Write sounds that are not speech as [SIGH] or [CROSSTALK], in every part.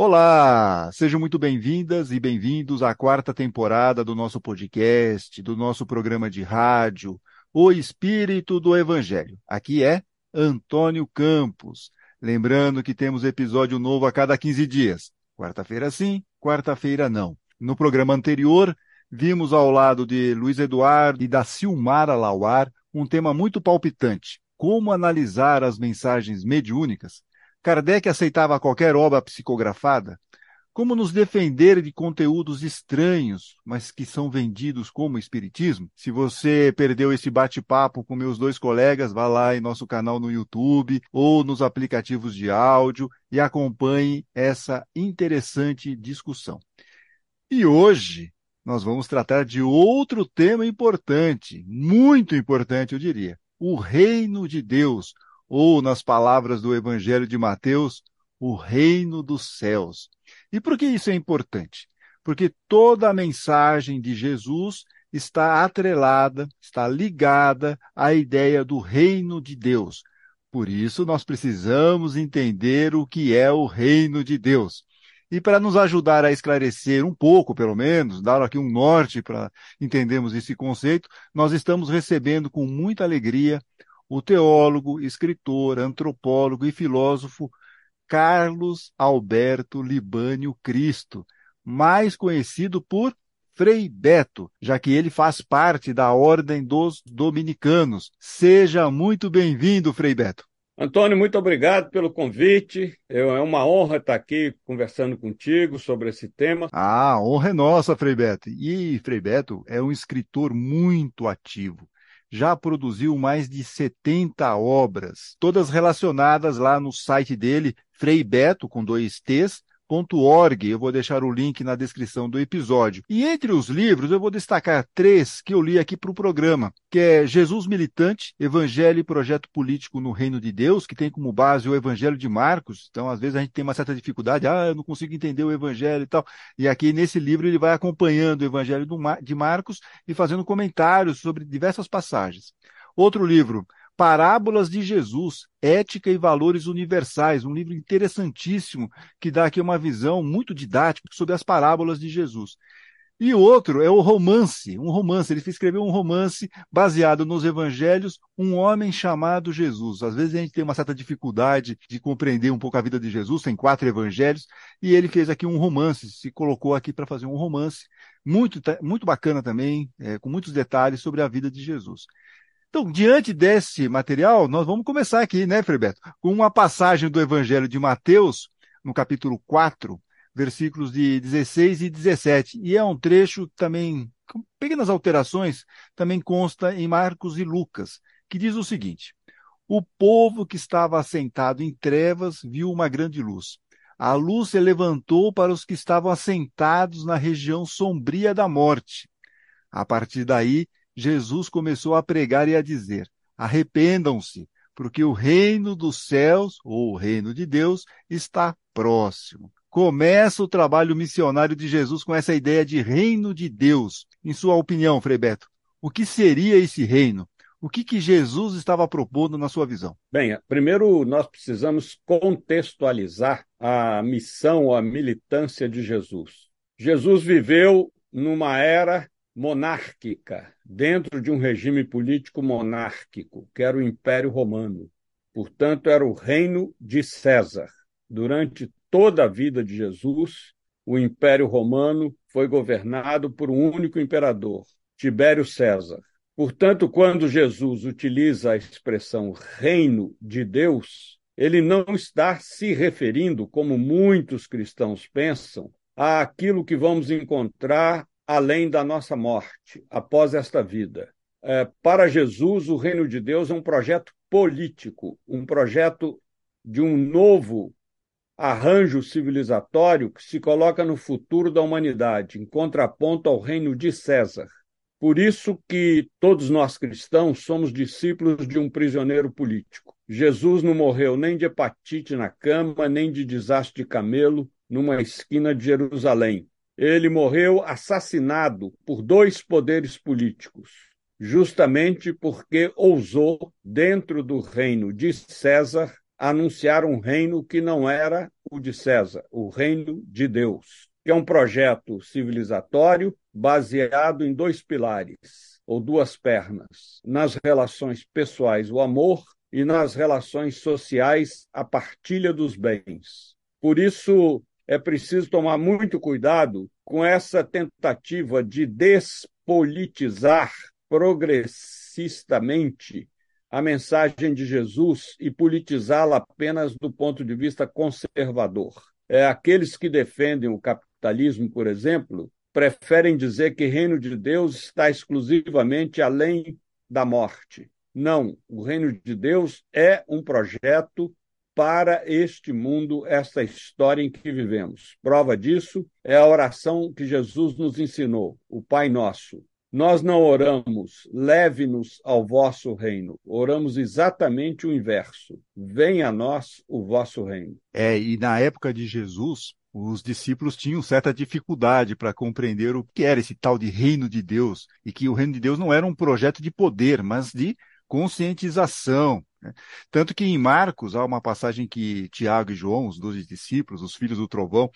Olá, sejam muito bem-vindas e bem-vindos à quarta temporada do nosso podcast, do nosso programa de rádio, O Espírito do Evangelho. Aqui é Antônio Campos. Lembrando que temos episódio novo a cada 15 dias. Quarta-feira sim, quarta-feira não. No programa anterior, vimos ao lado de Luiz Eduardo e da Silmara Lauar um tema muito palpitante: como analisar as mensagens mediúnicas. Kardec aceitava qualquer obra psicografada? Como nos defender de conteúdos estranhos, mas que são vendidos como espiritismo? Se você perdeu esse bate-papo com meus dois colegas, vá lá em nosso canal no YouTube ou nos aplicativos de áudio e acompanhe essa interessante discussão. E hoje nós vamos tratar de outro tema importante, muito importante, eu diria: o reino de Deus, ou, nas palavras do Evangelho de Mateus, o reino dos céus. E por que isso é importante? Porque toda a mensagem de Jesus está atrelada, está ligada à ideia do reino de Deus. Por isso, nós precisamos entender o que é o reino de Deus. E para nos ajudar a esclarecer um pouco, pelo menos, dar aqui um norte para entendermos esse conceito, nós estamos recebendo com muita alegria o teólogo, escritor, antropólogo e filósofo Carlos Alberto Libânio Cristo, mais conhecido por Frei Beto, já que ele faz parte da Ordem dos Dominicanos. Seja muito bem-vindo, Frei Beto. Antônio, muito obrigado pelo convite. É uma honra estar aqui conversando contigo sobre esse tema. Ah, honra é nossa, Frei Beto. E Frei Beto é um escritor muito ativo já produziu mais de 70 obras, todas relacionadas lá no site dele, freibeto, com dois T's, org. Eu vou deixar o link na descrição do episódio. E entre os livros, eu vou destacar três que eu li aqui para o programa, que é Jesus Militante, Evangelho e Projeto Político no Reino de Deus, que tem como base o Evangelho de Marcos. Então, às vezes, a gente tem uma certa dificuldade, ah, eu não consigo entender o Evangelho e tal. E aqui, nesse livro, ele vai acompanhando o Evangelho de Marcos e fazendo comentários sobre diversas passagens. Outro livro, Parábolas de Jesus, Ética e Valores Universais, um livro interessantíssimo que dá aqui uma visão muito didática sobre as parábolas de Jesus. E outro é o romance, um romance. Ele escreveu um romance baseado nos evangelhos, Um Homem Chamado Jesus. Às vezes a gente tem uma certa dificuldade de compreender um pouco a vida de Jesus, tem quatro evangelhos, e ele fez aqui um romance, se colocou aqui para fazer um romance, muito, muito bacana também, é, com muitos detalhes sobre a vida de Jesus. Então, diante desse material, nós vamos começar aqui, né, Frebeto, com uma passagem do Evangelho de Mateus, no capítulo 4, versículos de 16 e 17. E é um trecho também, com pequenas alterações, também consta em Marcos e Lucas, que diz o seguinte: O povo que estava assentado em trevas viu uma grande luz. A luz se levantou para os que estavam assentados na região sombria da morte. A partir daí, Jesus começou a pregar e a dizer: arrependam-se, porque o reino dos céus, ou o reino de Deus, está próximo. Começa o trabalho missionário de Jesus com essa ideia de reino de Deus. Em sua opinião, Frei Beto, o que seria esse reino? O que, que Jesus estava propondo na sua visão? Bem, primeiro nós precisamos contextualizar a missão, a militância de Jesus. Jesus viveu numa era monárquica, dentro de um regime político monárquico, que era o Império Romano. Portanto, era o reino de César. Durante toda a vida de Jesus, o Império Romano foi governado por um único imperador, Tibério César. Portanto, quando Jesus utiliza a expressão reino de Deus, ele não está se referindo, como muitos cristãos pensam, àquilo que vamos encontrar além da nossa morte, após esta vida. É, para Jesus, o reino de Deus é um projeto político, um projeto de um novo arranjo civilizatório que se coloca no futuro da humanidade, em contraponto ao reino de César. Por isso que todos nós cristãos somos discípulos de um prisioneiro político. Jesus não morreu nem de hepatite na cama, nem de desastre de camelo numa esquina de Jerusalém. Ele morreu assassinado por dois poderes políticos, justamente porque ousou, dentro do reino de César, anunciar um reino que não era o de César, o reino de Deus, que é um projeto civilizatório baseado em dois pilares, ou duas pernas, nas relações pessoais, o amor, e nas relações sociais, a partilha dos bens. Por isso, é preciso tomar muito cuidado com essa tentativa de despolitizar progressistamente a mensagem de Jesus e politizá-la apenas do ponto de vista conservador. É, aqueles que defendem o capitalismo, por exemplo, preferem dizer que o reino de Deus está exclusivamente além da morte. Não, o reino de Deus é um projeto para este mundo, esta história em que vivemos. Prova disso é a oração que Jesus nos ensinou, o Pai Nosso. Nós não oramos, leve-nos ao vosso reino. Oramos exatamente o inverso. Venha a nós o vosso reino. É, e na época de Jesus, os discípulos tinham certa dificuldade para compreender o que era esse tal de reino de Deus e que o reino de Deus não era um projeto de poder, mas de conscientização. Né? Tanto que em Marcos há uma passagem que Tiago e João, os dois discípulos, os filhos do trovão,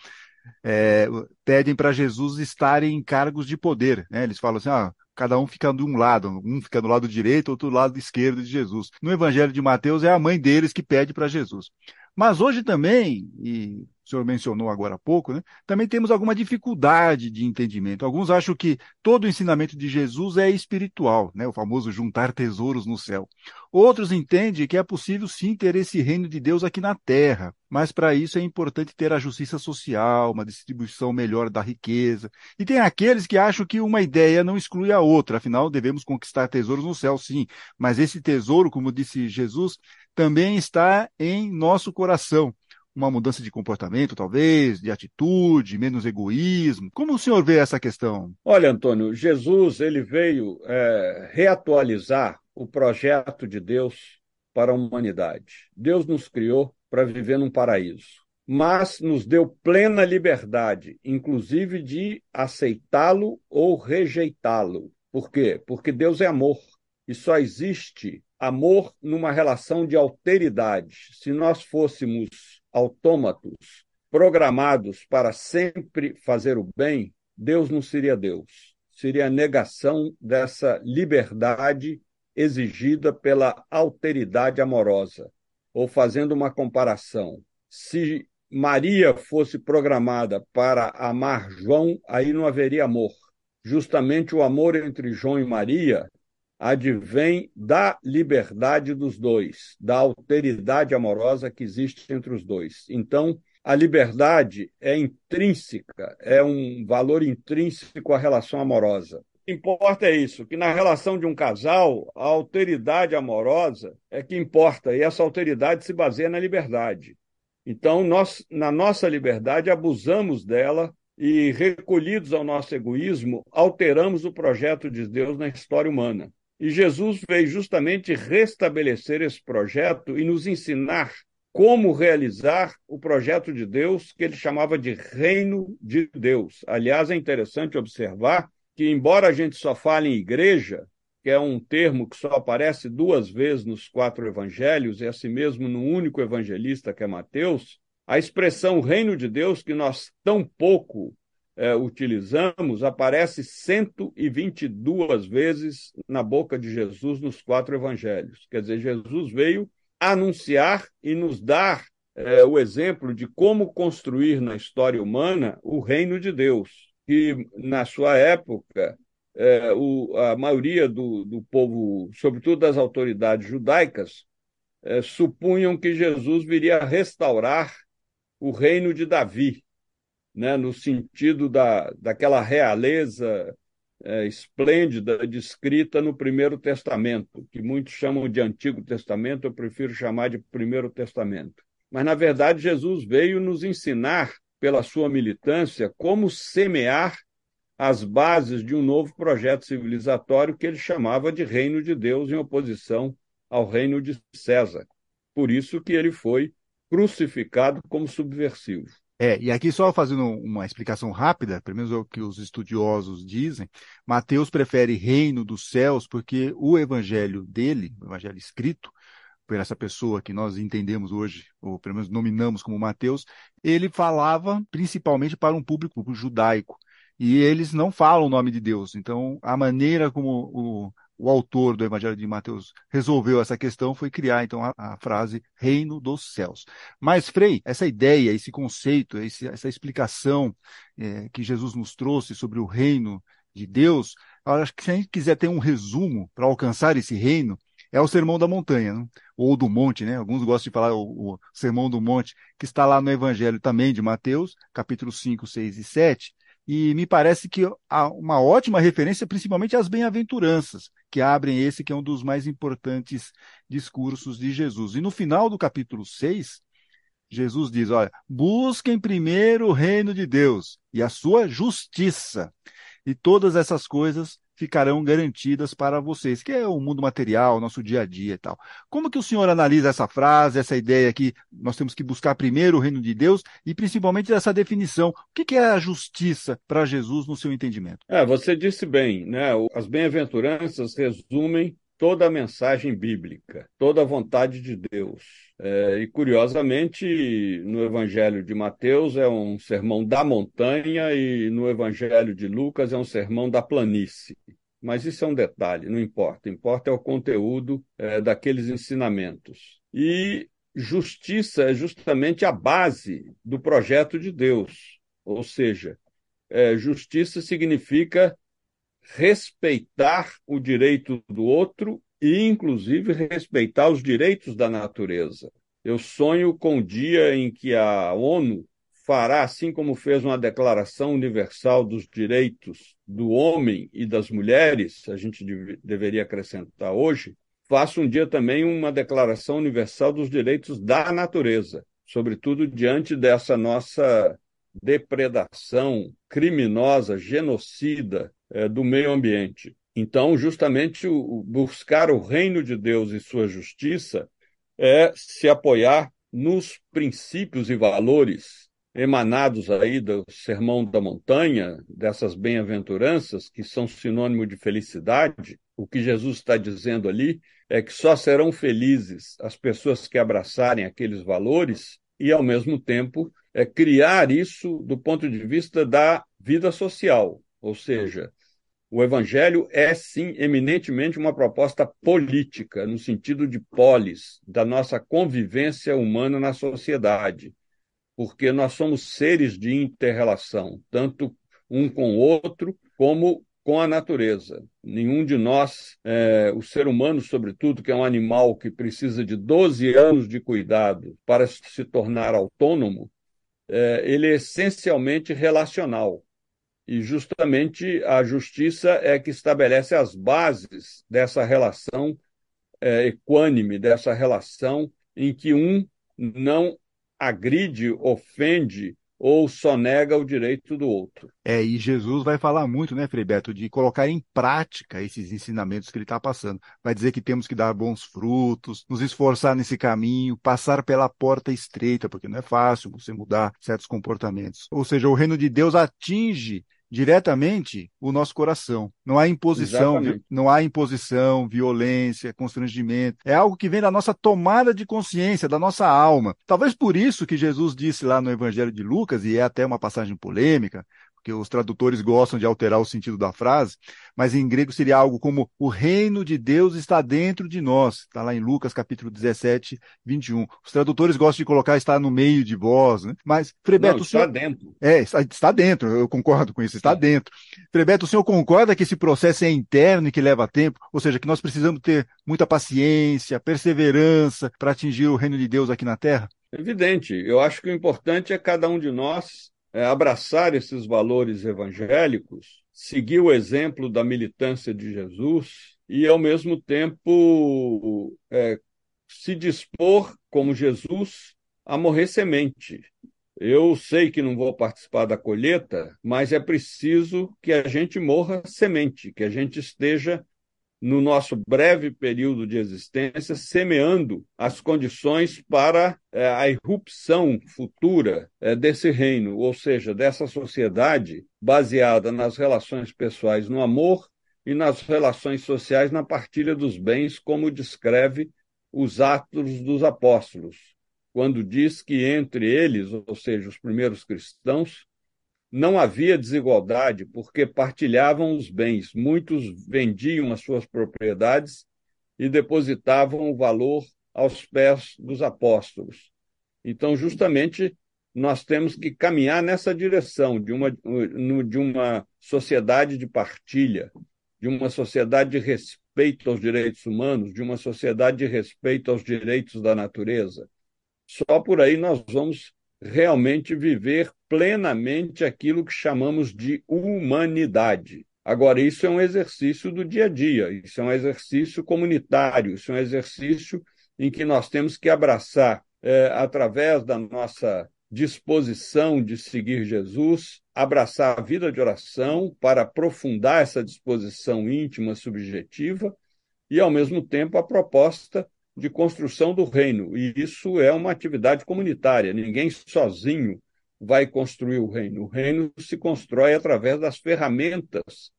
é, pedem para Jesus estarem em cargos de poder. Né? Eles falam assim: ah, cada um fica de um lado, um fica do lado direito, outro do lado esquerdo de Jesus. No Evangelho de Mateus é a mãe deles que pede para Jesus. Mas hoje também, e o senhor mencionou agora há pouco, né, também temos alguma dificuldade de entendimento. Alguns acham que todo o ensinamento de Jesus é espiritual, né, o famoso juntar tesouros no céu. Outros entendem que é possível sim ter esse reino de Deus aqui na terra, mas para isso é importante ter a justiça social, uma distribuição melhor da riqueza. E tem aqueles que acham que uma ideia não exclui a outra, afinal devemos conquistar tesouros no céu, sim, mas esse tesouro, como disse Jesus, também está em nosso coração. Uma mudança de comportamento, talvez, de atitude, menos egoísmo. Como o senhor vê essa questão? Olha, Antônio, Jesus ele veio é, reatualizar o projeto de Deus para a humanidade. Deus nos criou para viver num paraíso, mas nos deu plena liberdade, inclusive de aceitá-lo ou rejeitá-lo. Por quê? Porque Deus é amor e só existe amor numa relação de alteridade. Se nós fôssemos autômatos, programados para sempre fazer o bem, Deus não seria Deus. Seria a negação dessa liberdade exigida pela alteridade amorosa. Ou fazendo uma comparação, se Maria fosse programada para amar João, aí não haveria amor. Justamente o amor entre João e Maria advém da liberdade dos dois, da alteridade amorosa que existe entre os dois. Então, a liberdade é intrínseca, é um valor intrínseco à relação amorosa. O que importa é isso, que na relação de um casal, a alteridade amorosa é que importa, e essa alteridade se baseia na liberdade. Então, nós, na nossa liberdade, abusamos dela e, recolhidos ao nosso egoísmo, alteramos o projeto de Deus na história humana. E Jesus veio justamente restabelecer esse projeto e nos ensinar como realizar o projeto de Deus que ele chamava de Reino de Deus. Aliás, é interessante observar que, embora a gente só fale em igreja, que é um termo que só aparece duas vezes nos quatro evangelhos, e assim mesmo no único evangelista que é Mateus, a expressão reino de Deus, que nós tão pouco é, utilizamos aparece 122 vezes na boca de Jesus nos quatro evangelhos. Quer dizer, Jesus veio anunciar e nos dar é, o exemplo de como construir na história humana o reino de Deus, que na sua época é, o, a maioria do, do, povo, sobretudo das autoridades judaicas, é, supunham que Jesus viria restaurar o reino de Davi, né, no sentido da, daquela realeza é, esplêndida descrita no Primeiro Testamento, que muitos chamam de Antigo Testamento, eu prefiro chamar de Primeiro Testamento. Mas, na verdade, Jesus veio nos ensinar, pela sua militância, como semear as bases de um novo projeto civilizatório que ele chamava de Reino de Deus, em oposição ao Reino de César. Por isso que ele foi crucificado como subversivo. É, e aqui só fazendo uma explicação rápida, pelo menos é o que os estudiosos dizem, Mateus prefere reino dos céus porque o evangelho dele, o evangelho escrito, por essa pessoa que nós entendemos hoje, ou pelo menos nominamos como Mateus, ele falava principalmente para um público judaico. E eles não falam o nome de Deus. Então, a maneira como o, o autor do Evangelho de Mateus resolveu essa questão foi criar, então, a, a frase reino dos céus. Mas, Frei, essa ideia, esse conceito, esse, essa explicação é, que Jesus nos trouxe sobre o reino de Deus, eu acho que se a gente quiser ter um resumo para alcançar esse reino, é o Sermão da Montanha, né? ou do Monte, né? Alguns gostam de falar o, o, Sermão do Monte, que está lá no Evangelho também de Mateus, capítulos 5, 6 e 7, e me parece que há uma ótima referência, principalmente às bem-aventuranças, que abrem esse que é um dos mais importantes discursos de Jesus. E no final do capítulo 6, Jesus diz: olha, busquem primeiro o reino de Deus e a sua justiça, e todas essas coisas ficarão garantidas para vocês, que é o mundo material, nosso dia a dia e tal. Como que o senhor analisa essa frase, essa ideia que nós temos que buscar primeiro o reino de Deus e principalmente essa definição? O que é a justiça para Jesus no seu entendimento? É, você disse bem, né? As bem-aventuranças resumem toda a mensagem bíblica, toda a vontade de Deus. É, e, curiosamente, no Evangelho de Mateus é um sermão da montanha e no Evangelho de Lucas é um sermão da planície. Mas isso é um detalhe, não importa. Importa é o conteúdo é, daqueles ensinamentos. E justiça é justamente a base do projeto de Deus. Ou seja, é, justiça significa respeitar o direito do outro e, inclusive, respeitar os direitos da natureza. Eu sonho com o dia em que a ONU fará, assim como fez uma Declaração Universal dos Direitos do Homem e das Mulheres, a gente deveria acrescentar hoje, faça um dia também uma Declaração Universal dos Direitos da Natureza, sobretudo diante dessa nossa depredação criminosa, genocida é, do meio ambiente. Então, justamente, o, buscar o reino de Deus e sua justiça é se apoiar nos princípios e valores emanados aí do Sermão da Montanha, dessas bem-aventuranças, que são sinônimo de felicidade. O que Jesus está dizendo ali é que só serão felizes as pessoas que abraçarem aqueles valores e, ao mesmo tempo, é criar isso do ponto de vista da vida social, ou seja, o evangelho é, sim, eminentemente uma proposta política, no sentido de polis, da nossa convivência humana na sociedade, porque nós somos seres de interrelação, tanto um com o outro, como com a natureza. Nenhum de nós, é, o ser humano, sobretudo, que é um animal que precisa de 12 anos de cuidado para se tornar autônomo, é, ele é essencialmente relacional. E justamente a justiça é que estabelece as bases dessa relação é, equânime, dessa relação em que um não agride, ofende ou só nega o direito do outro. É, e Jesus vai falar muito, né, Frei Beto, de colocar em prática esses ensinamentos que ele está passando. Vai dizer que temos que dar bons frutos, nos esforçar nesse caminho, passar pela porta estreita, porque não é fácil você mudar certos comportamentos. Ou seja, o reino de Deus atinge diretamente o nosso coração. Não há imposição, Exatamente. não há imposição, violência, constrangimento. É algo que vem da nossa tomada de consciência, da nossa alma. Talvez por isso que Jesus disse lá no Evangelho de Lucas, e é até uma passagem polêmica, porque os tradutores gostam de alterar o sentido da frase, mas em grego seria algo como o reino de Deus está dentro de nós. Está lá em Lucas capítulo 17, 21. Os tradutores gostam de colocar está no meio de vós, né? Mas, Frebeto, Não, está senhor... dentro. É, está, está, dentro, eu concordo com isso, está Sim. dentro. Frebeto, o senhor concorda que esse processo é interno e que leva tempo? Ou seja, que nós precisamos ter muita paciência, perseverança para atingir o reino de Deus aqui na Terra? Evidente. Eu acho que o importante é cada um de nós é, abraçar esses valores evangélicos, seguir o exemplo da militância de Jesus e, ao mesmo tempo, é, se dispor, como Jesus, a morrer semente. Eu sei que não vou participar da colheita, mas é preciso que a gente morra semente, que a gente esteja no nosso breve período de existência, semeando as condições para é, a irrupção futura é, desse reino, ou seja, dessa sociedade baseada nas relações pessoais no amor e nas relações sociais na partilha dos bens, como descreve os Atos dos Apóstolos, quando diz que entre eles, ou seja, os primeiros cristãos, não havia desigualdade, porque partilhavam os bens. Muitos vendiam as suas propriedades e depositavam o valor aos pés dos apóstolos. Então, justamente, nós temos que caminhar nessa direção de uma, de uma sociedade de partilha, de uma sociedade de respeito aos direitos humanos, de uma sociedade de respeito aos direitos da natureza. Só por aí nós vamos realmente viver plenamente aquilo que chamamos de humanidade. Agora, isso é um exercício do dia a dia, isso é um exercício comunitário, isso é um exercício em que nós temos que abraçar, é, através da nossa disposição de seguir Jesus, abraçar a vida de oração para aprofundar essa disposição íntima, subjetiva, e, ao mesmo tempo, a proposta de construção do reino. E isso é uma atividade comunitária. Ninguém sozinho vai construir o reino. O reino se constrói através das ferramentas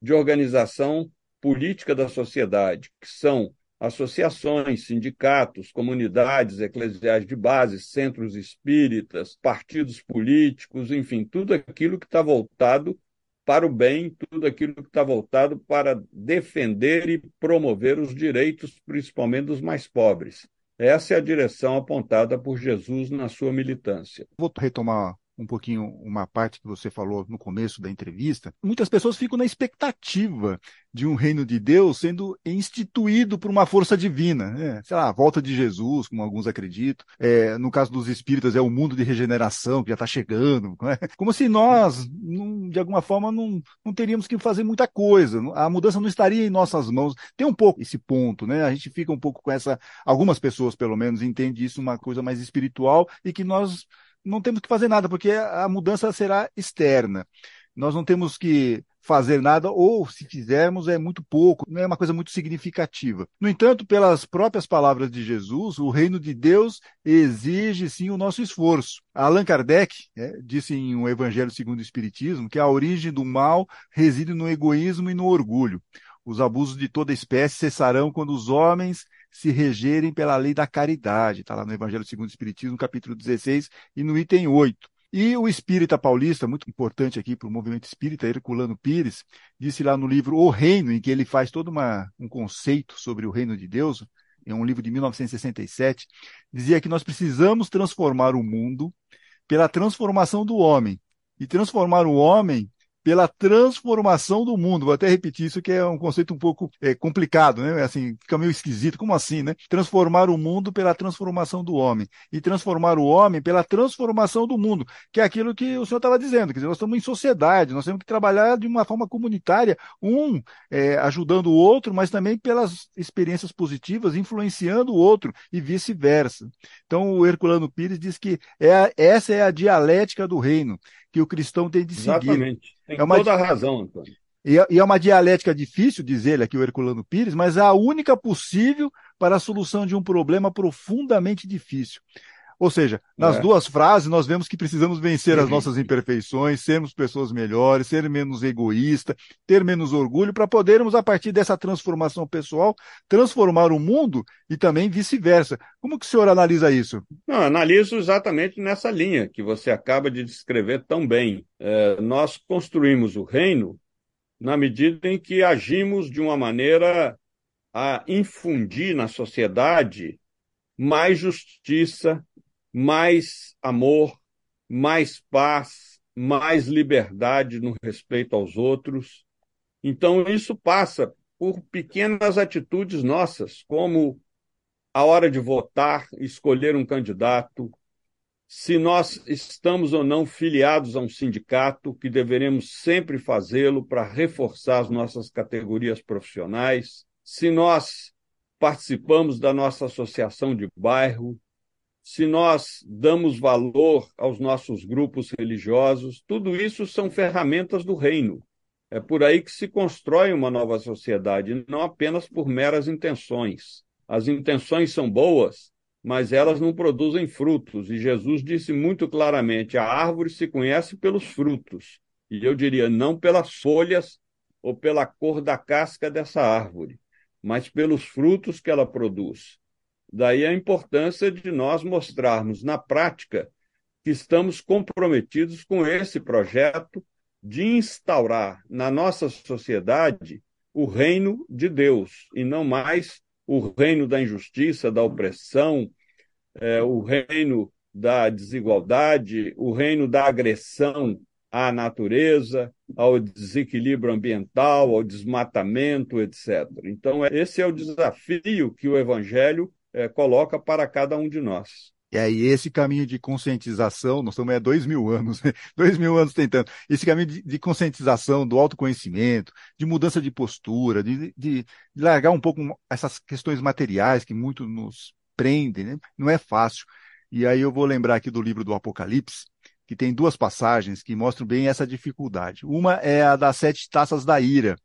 de organização política da sociedade, que são associações, sindicatos, comunidades eclesiais de base, centros espíritas, partidos políticos, enfim, tudo aquilo que está voltado para o bem, tudo aquilo que está voltado para defender e promover os direitos, principalmente dos mais pobres. Essa é a direção apontada por Jesus na sua militância. Vou retomar um pouquinho uma parte que você falou no começo da entrevista, muitas pessoas ficam na expectativa de um reino de Deus sendo instituído por uma força divina, né? sei lá, a volta de Jesus, como alguns acreditam. É, no caso dos espíritas, é o mundo de regeneração que já está chegando, [LAUGHS] né? como se nós, de alguma forma, não, não teríamos que fazer muita coisa, a mudança não estaria em nossas mãos. Tem um pouco esse ponto, né? A gente fica um pouco com essa, algumas pessoas, pelo menos, entendem isso uma coisa mais espiritual e que nós não temos que fazer nada, porque a mudança será externa. Nós não temos que fazer nada, ou se fizermos é muito pouco, não é uma coisa muito significativa. No entanto, pelas próprias palavras de Jesus, o reino de Deus exige sim o nosso esforço. Allan Kardec é, disse em O Evangelho segundo o Espiritismo que a origem do mal reside no egoísmo e no orgulho. Os abusos de toda espécie cessarão quando os homens se regerem pela lei da caridade. Está lá no Evangelho segundo o Espiritismo, capítulo 16 e no item 8. E o espírita paulista, muito importante aqui para o movimento espírita, Herculano Pires, disse lá no livro O Reino, em que ele faz todo uma, um conceito sobre o reino de Deus, é um livro de 1967, dizia que nós precisamos transformar o mundo pela transformação do homem. E transformar o homem pela transformação do mundo. Vou até repetir isso, que é um conceito um pouco é, complicado, né? Assim, fica meio esquisito. Como assim, né? Transformar o mundo pela transformação do homem. E transformar o homem pela transformação do mundo, que é aquilo que o senhor estava dizendo. Quer dizer, nós estamos em sociedade, nós temos que trabalhar de uma forma comunitária, um é, ajudando o outro, mas também pelas experiências positivas, influenciando o outro e vice-versa. Então, o Herculano Pires diz que é, essa é a dialética do reino que o cristão tem de seguir. Exatamente. Tem é uma... toda a razão, Antônio. É, e é uma dialética difícil, diz ele aqui, o Herculano Pires, mas é a única possível para a solução de um problema profundamente difícil. Ou seja, nas é. duas frases nós vemos que precisamos vencer as nossas imperfeições, sermos pessoas melhores, ser menos egoísta, ter menos orgulho, para podermos, a partir dessa transformação pessoal, transformar o mundo e também vice-versa. Como que o senhor analisa isso? Não, analiso exatamente nessa linha que você acaba de descrever tão bem. É, nós construímos o reino na medida em que agimos de uma maneira a infundir na sociedade mais justiça, mais amor, mais paz, mais liberdade no respeito aos outros. Então, isso passa por pequenas atitudes nossas, como a hora de votar, escolher um candidato, se nós estamos ou não filiados a um sindicato, que deveremos sempre fazê-lo para reforçar as nossas categorias profissionais, se nós participamos da nossa associação de bairro, se nós damos valor aos nossos grupos religiosos, tudo isso são ferramentas do reino. É por aí que se constrói uma nova sociedade, não apenas por meras intenções. As intenções são boas, mas elas não produzem frutos. E Jesus disse muito claramente: a árvore se conhece pelos frutos. E eu diria, não pelas folhas ou pela cor da casca dessa árvore, mas pelos frutos que ela produz. Daí a importância de nós mostrarmos na prática que estamos comprometidos com esse projeto de instaurar na nossa sociedade o reino de Deus e não mais o reino da injustiça, da opressão, é, o reino da desigualdade, o reino da agressão à natureza, ao desequilíbrio ambiental, ao desmatamento, etc. Então, esse é o desafio que o Evangelho é, coloca para cada um de nós. E aí, esse caminho de conscientização, nós estamos há dois mil anos, né? [LAUGHS] dois mil anos tentando, esse caminho de, de, conscientização, do autoconhecimento, de mudança de postura, de, de, de, largar um pouco essas questões materiais que muito nos prendem, né? não é fácil. E aí eu vou lembrar aqui do livro do Apocalipse, que tem duas passagens que mostram bem essa dificuldade. Uma é a das sete taças da ira,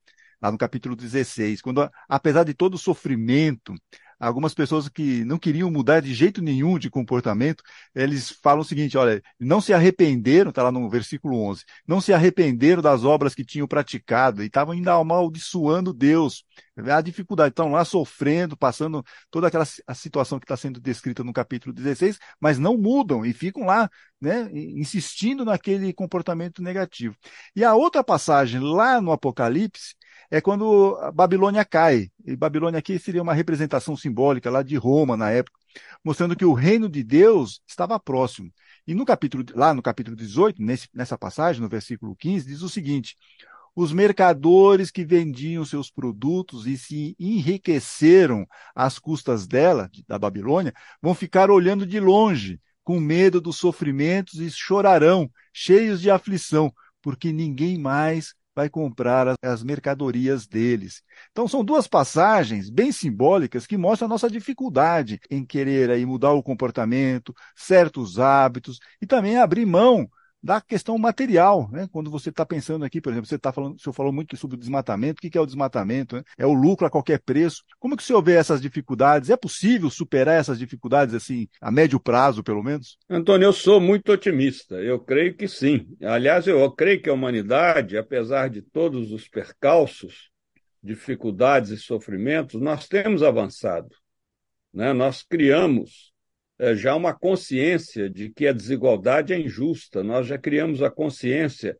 lá no capítulo 16, quando, apesar de todo o sofrimento, algumas pessoas que não queriam mudar de jeito nenhum de comportamento, eles falam o seguinte, olha, não se arrependeram, está lá no versículo 11, não se arrependeram das obras que tinham praticado e estavam ainda amaldiçoando Deus. A dificuldade, estão lá sofrendo, passando toda aquela situação que está sendo descrita no capítulo 16, mas não mudam e ficam lá, né, insistindo naquele comportamento negativo. E a outra passagem lá no Apocalipse, é quando a Babilônia cai. E Babilônia aqui seria uma representação simbólica lá de Roma na época, mostrando que o reino de Deus estava próximo. E no capítulo, lá no capítulo 18, nesse, nessa passagem, no versículo 15, diz o seguinte: os mercadores que vendiam seus produtos e se enriqueceram às custas dela, da Babilônia, vão ficar olhando de longe, com medo dos sofrimentos e chorarão, cheios de aflição, porque ninguém mais vai comprar as mercadorias deles. Então são duas passagens bem simbólicas que mostram a nossa dificuldade em querer aí mudar o comportamento, certos hábitos e também abrir mão da questão material, né? Quando você está pensando aqui, por exemplo, você está falando, o senhor falou muito sobre o desmatamento. O que é o desmatamento? Né? É o lucro a qualquer preço. Como que o senhor vê essas dificuldades? É possível superar essas dificuldades assim a médio prazo, pelo menos? Antônio, eu sou muito otimista. Eu creio que sim. Aliás, eu creio que a humanidade, apesar de todos os percalços, dificuldades e sofrimentos, nós temos avançado. Né? Nós criamos já uma consciência de que a desigualdade é injusta, nós já criamos a consciência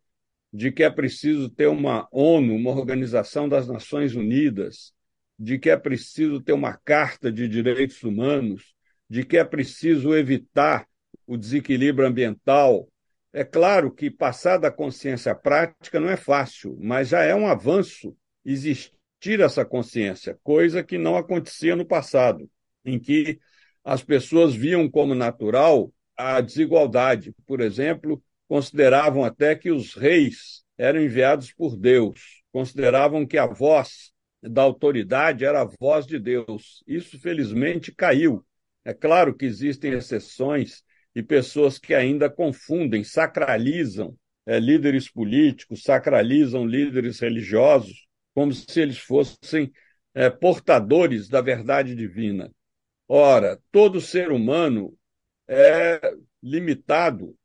de que é preciso ter uma ONU, uma Organização das Nações Unidas, de que é preciso ter uma Carta de Direitos Humanos, de que é preciso evitar o desequilíbrio ambiental. É claro que passar da consciência prática não é fácil, mas já é um avanço existir essa consciência, coisa que não acontecia no passado, em que as pessoas viam como natural a desigualdade. Por exemplo, consideravam até que os reis eram enviados por Deus, consideravam que a voz da autoridade era a voz de Deus. Isso, felizmente, caiu. É claro que existem exceções e pessoas que ainda confundem, sacralizam é, líderes políticos, sacralizam líderes religiosos, como se eles fossem é, portadores da verdade divina. Ora, todo ser humano é limitado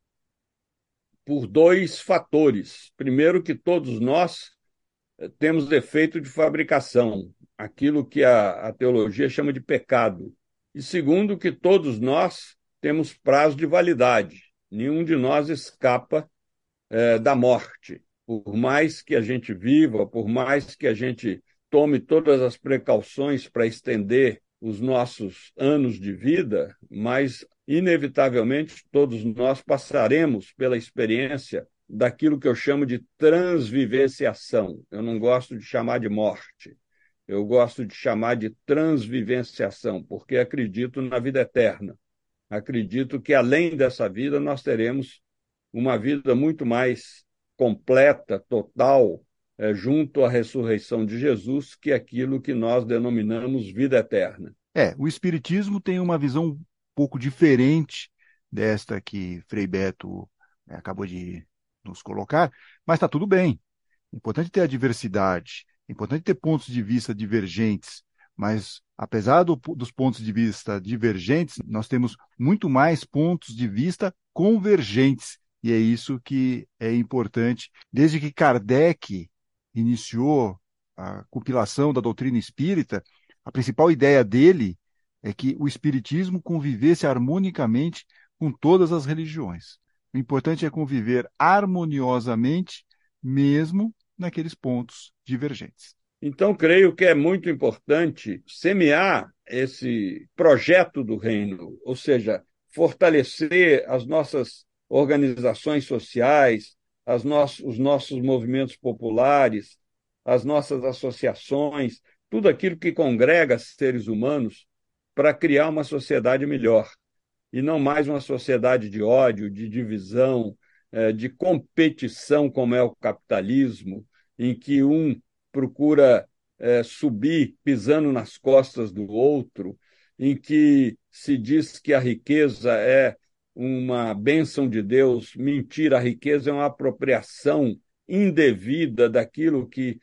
por dois fatores. Primeiro, que todos nós eh, temos defeito de fabricação, aquilo que a, a teologia chama de pecado. E segundo, que todos nós temos prazo de validade. Nenhum de nós escapa é, da morte. Por mais que a gente viva, por mais que a gente tome todas as precauções para estender os nossos anos de vida, mas inevitavelmente todos nós passaremos pela experiência daquilo que eu chamo de transvivenciação. Eu não gosto de chamar de morte. Eu gosto de chamar de transvivenciação, porque acredito na vida eterna. Acredito que além dessa vida nós teremos uma vida muito mais completa, total, junto à ressurreição de Jesus, que é aquilo que nós denominamos vida eterna. É, o Espiritismo tem uma visão um pouco diferente desta que Frei Beto né, acabou de nos colocar, mas está tudo bem. É importante ter a diversidade, é importante ter pontos de vista divergentes, mas apesar do, dos pontos de vista divergentes, nós temos muito mais pontos de vista convergentes. E é isso que é importante. Desde que Kardec iniciou a compilação da doutrina espírita, a principal ideia dele é que o Espiritismo convivesse harmonicamente com todas as religiões. O importante é conviver harmoniosamente, mesmo naqueles pontos divergentes. Então, creio que é muito importante semear esse projeto do reino, ou seja, fortalecer as nossas organizações sociais, os nossos movimentos populares, as nossas associações, tudo aquilo que congrega seres humanos para criar uma sociedade melhor. E não mais uma sociedade de ódio, de divisão, eh, de competição, como é o capitalismo, em que um procura eh, subir pisando nas costas do outro, em que se diz que a riqueza é uma bênção de Deus. Mentira, a riqueza é uma apropriação indevida daquilo que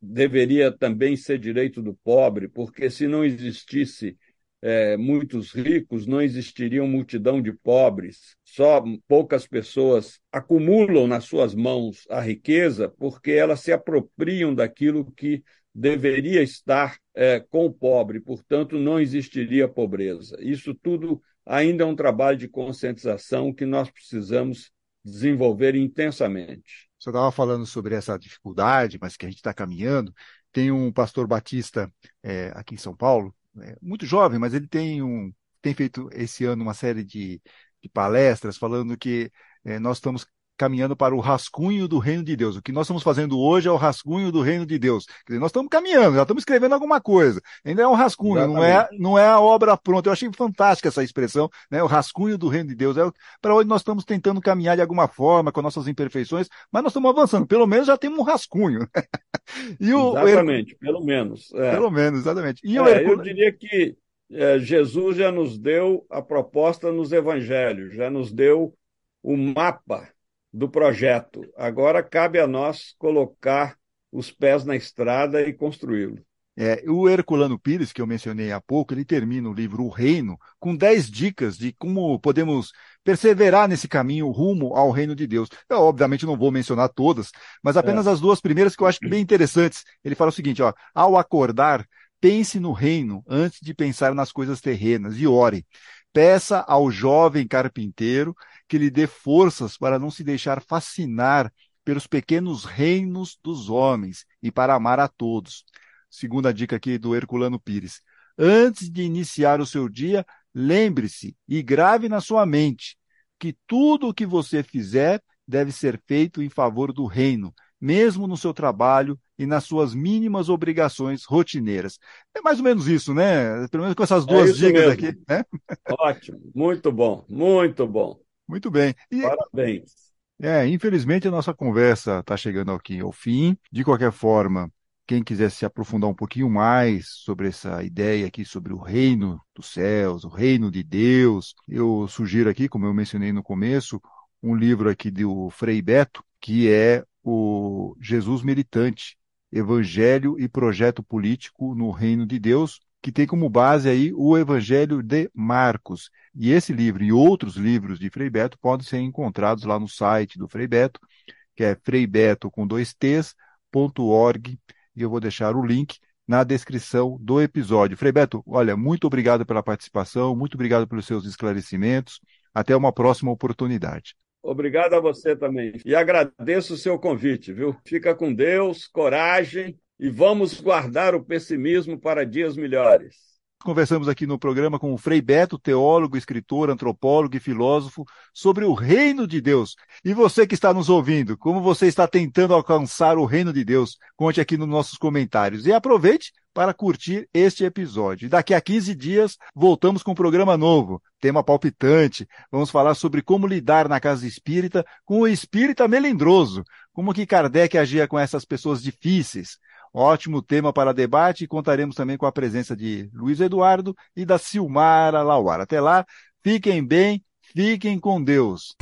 deveria também ser direito do pobre, porque se não existisse é, muitos ricos, não existiria uma multidão de pobres. Só poucas pessoas acumulam nas suas mãos a riqueza porque elas se apropriam daquilo que deveria estar é, com o pobre, portanto, não existiria pobreza. Isso tudo ainda é um trabalho de conscientização que nós precisamos desenvolver intensamente. Você estava falando sobre essa dificuldade, mas que a gente está caminhando. Tem um pastor batista é, aqui em São Paulo, é, muito jovem, mas ele tem um tem feito esse ano uma série de, de palestras falando que é, nós estamos caminhando para o rascunho do reino de Deus. O que nós estamos fazendo hoje é o rascunho do reino de Deus. Dizer, nós estamos caminhando, já estamos escrevendo alguma coisa. Ainda é um rascunho, não é, não é a obra pronta. Eu achei fantástica essa expressão, né? O rascunho do reino de Deus. É para onde nós estamos tentando caminhar de alguma forma, com nossas imperfeições, mas nós estamos avançando. Pelo menos já temos um rascunho. e o, exatamente, pelo menos. É. Pelo menos, exatamente. E é. Eu diria que é, Jesus já nos deu a proposta nos evangelhos, já nos deu o mapa do projeto. Agora cabe a nós colocar os pés na estrada e construí-lo. É, o Herculano Pires, que eu mencionei há pouco, ele termina o livro O Reino com 10 dicas de como podemos perseverar nesse caminho rumo ao reino de Deus. Eu, obviamente, não vou mencionar todas, mas apenas é. as duas primeiras que eu acho bem interessantes. Ele fala o seguinte: ó, ao acordar, pense no reino antes de pensar nas coisas terrenas e ore. Peça ao jovem carpinteiro que lhe dê forças para não se deixar fascinar pelos pequenos reinos dos homens e para amar a todos. Segunda dica aqui do Herculano Pires. Antes de iniciar o seu dia, lembre-se e grave na sua mente que tudo o que você fizer deve ser feito em favor do reino, mesmo no seu trabalho e nas suas mínimas obrigações rotineiras. É mais ou menos isso, né? Pelo menos com essas duas é dicas mesmo. aqui. Né? [LAUGHS] Ótimo, muito bom, muito bom. Muito bem. E, Parabéns. É, infelizmente a nossa conversa está chegando aqui ao fim. De qualquer forma, quem quiser se aprofundar um pouquinho mais sobre essa ideia aqui sobre o reino dos céus, o reino de Deus, eu sugiro aqui, como eu mencionei no começo, um livro aqui do Frei Beto, que é o Jesus Militante, Evangelho e Projeto Político no Reino de Deus, que tem como base aí o Evangelho de Marcos. E esse livro e outros livros de Frei Beto podem ser encontrados lá no site do Frei Beto, que é freibeto com dois t's.org, e eu vou deixar o link na descrição do episódio. Frei Beto, olha, muito obrigado pela participação, muito obrigado pelos seus esclarecimentos. Até uma próxima oportunidade. Obrigado a você também. E agradeço o seu convite, viu? Fica com Deus, coragem e vamos guardar o pessimismo para dias melhores. Conversamos aqui no programa com o Frei Beto, teólogo, escritor, antropólogo e filósofo, sobre o reino de Deus. E você que está nos ouvindo, como você está tentando alcançar o reino de Deus? Conte aqui nos nossos comentários. E aproveite para curtir este episódio. Daqui a 15 dias voltamos com um programa novo, tema palpitante. Vamos falar sobre como lidar na casa espírita com o espírita melindroso, como que Kardec agia com essas pessoas difíceis. Ótimo tema para debate e contaremos também com a presença de Luiz Eduardo e da Silmara Lauara. Até lá, fiquem bem, fiquem com Deus.